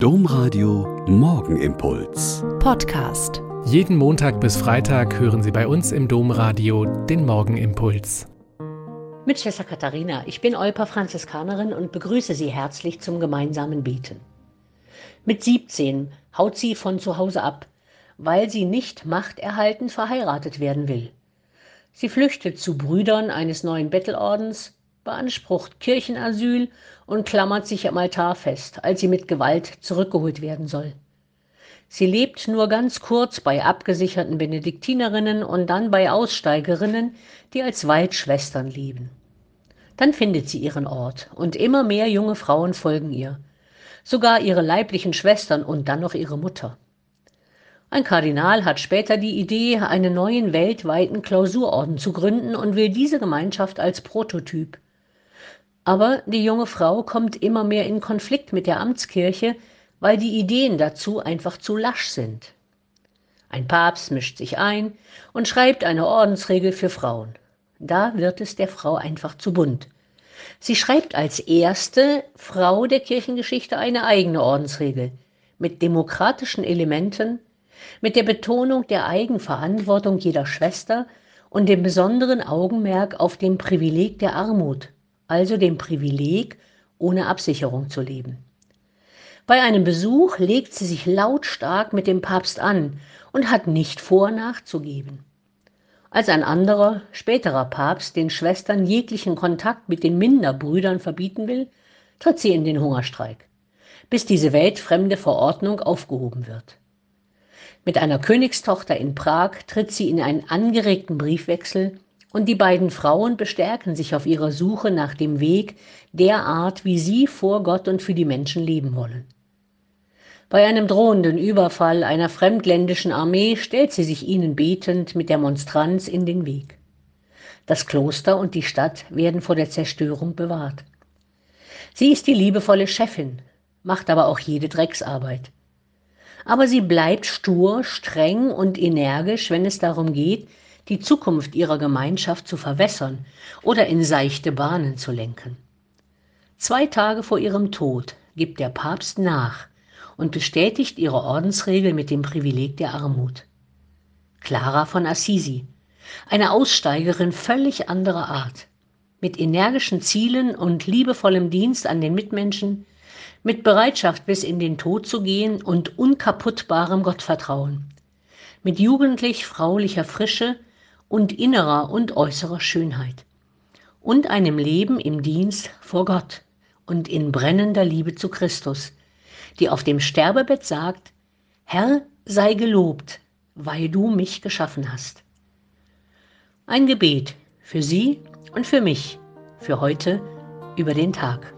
Domradio Morgenimpuls. Podcast. Jeden Montag bis Freitag hören Sie bei uns im Domradio den Morgenimpuls. Mit Schwester Katharina, ich bin Olpa Franziskanerin und begrüße Sie herzlich zum gemeinsamen Beten. Mit 17 haut sie von zu Hause ab, weil sie nicht machterhaltend verheiratet werden will. Sie flüchtet zu Brüdern eines neuen Bettelordens, beansprucht Kirchenasyl und klammert sich am Altar fest, als sie mit Gewalt zurückgeholt werden soll. Sie lebt nur ganz kurz bei abgesicherten Benediktinerinnen und dann bei Aussteigerinnen, die als Waldschwestern leben. Dann findet sie ihren Ort und immer mehr junge Frauen folgen ihr, sogar ihre leiblichen Schwestern und dann noch ihre Mutter. Ein Kardinal hat später die Idee, einen neuen weltweiten Klausurorden zu gründen und will diese Gemeinschaft als Prototyp aber die junge Frau kommt immer mehr in Konflikt mit der Amtskirche, weil die Ideen dazu einfach zu lasch sind. Ein Papst mischt sich ein und schreibt eine Ordensregel für Frauen. Da wird es der Frau einfach zu bunt. Sie schreibt als erste Frau der Kirchengeschichte eine eigene Ordensregel mit demokratischen Elementen, mit der Betonung der Eigenverantwortung jeder Schwester und dem besonderen Augenmerk auf dem Privileg der Armut also dem Privileg, ohne Absicherung zu leben. Bei einem Besuch legt sie sich lautstark mit dem Papst an und hat nicht vor, nachzugeben. Als ein anderer, späterer Papst den Schwestern jeglichen Kontakt mit den Minderbrüdern verbieten will, tritt sie in den Hungerstreik, bis diese weltfremde Verordnung aufgehoben wird. Mit einer Königstochter in Prag tritt sie in einen angeregten Briefwechsel und die beiden Frauen bestärken sich auf ihrer Suche nach dem Weg der Art, wie sie vor Gott und für die Menschen leben wollen. Bei einem drohenden Überfall einer fremdländischen Armee stellt sie sich ihnen betend mit der Monstranz in den Weg. Das Kloster und die Stadt werden vor der Zerstörung bewahrt. Sie ist die liebevolle Chefin, macht aber auch jede Drecksarbeit. Aber sie bleibt stur, streng und energisch, wenn es darum geht, die Zukunft ihrer Gemeinschaft zu verwässern oder in seichte Bahnen zu lenken. Zwei Tage vor ihrem Tod gibt der Papst nach und bestätigt ihre Ordensregel mit dem Privileg der Armut. Clara von Assisi, eine Aussteigerin völlig anderer Art, mit energischen Zielen und liebevollem Dienst an den Mitmenschen, mit Bereitschaft bis in den Tod zu gehen und unkaputtbarem Gottvertrauen, mit jugendlich fraulicher Frische und innerer und äußerer Schönheit und einem Leben im Dienst vor Gott und in brennender Liebe zu Christus, die auf dem Sterbebett sagt, Herr sei gelobt, weil du mich geschaffen hast. Ein Gebet für Sie und für mich, für heute über den Tag.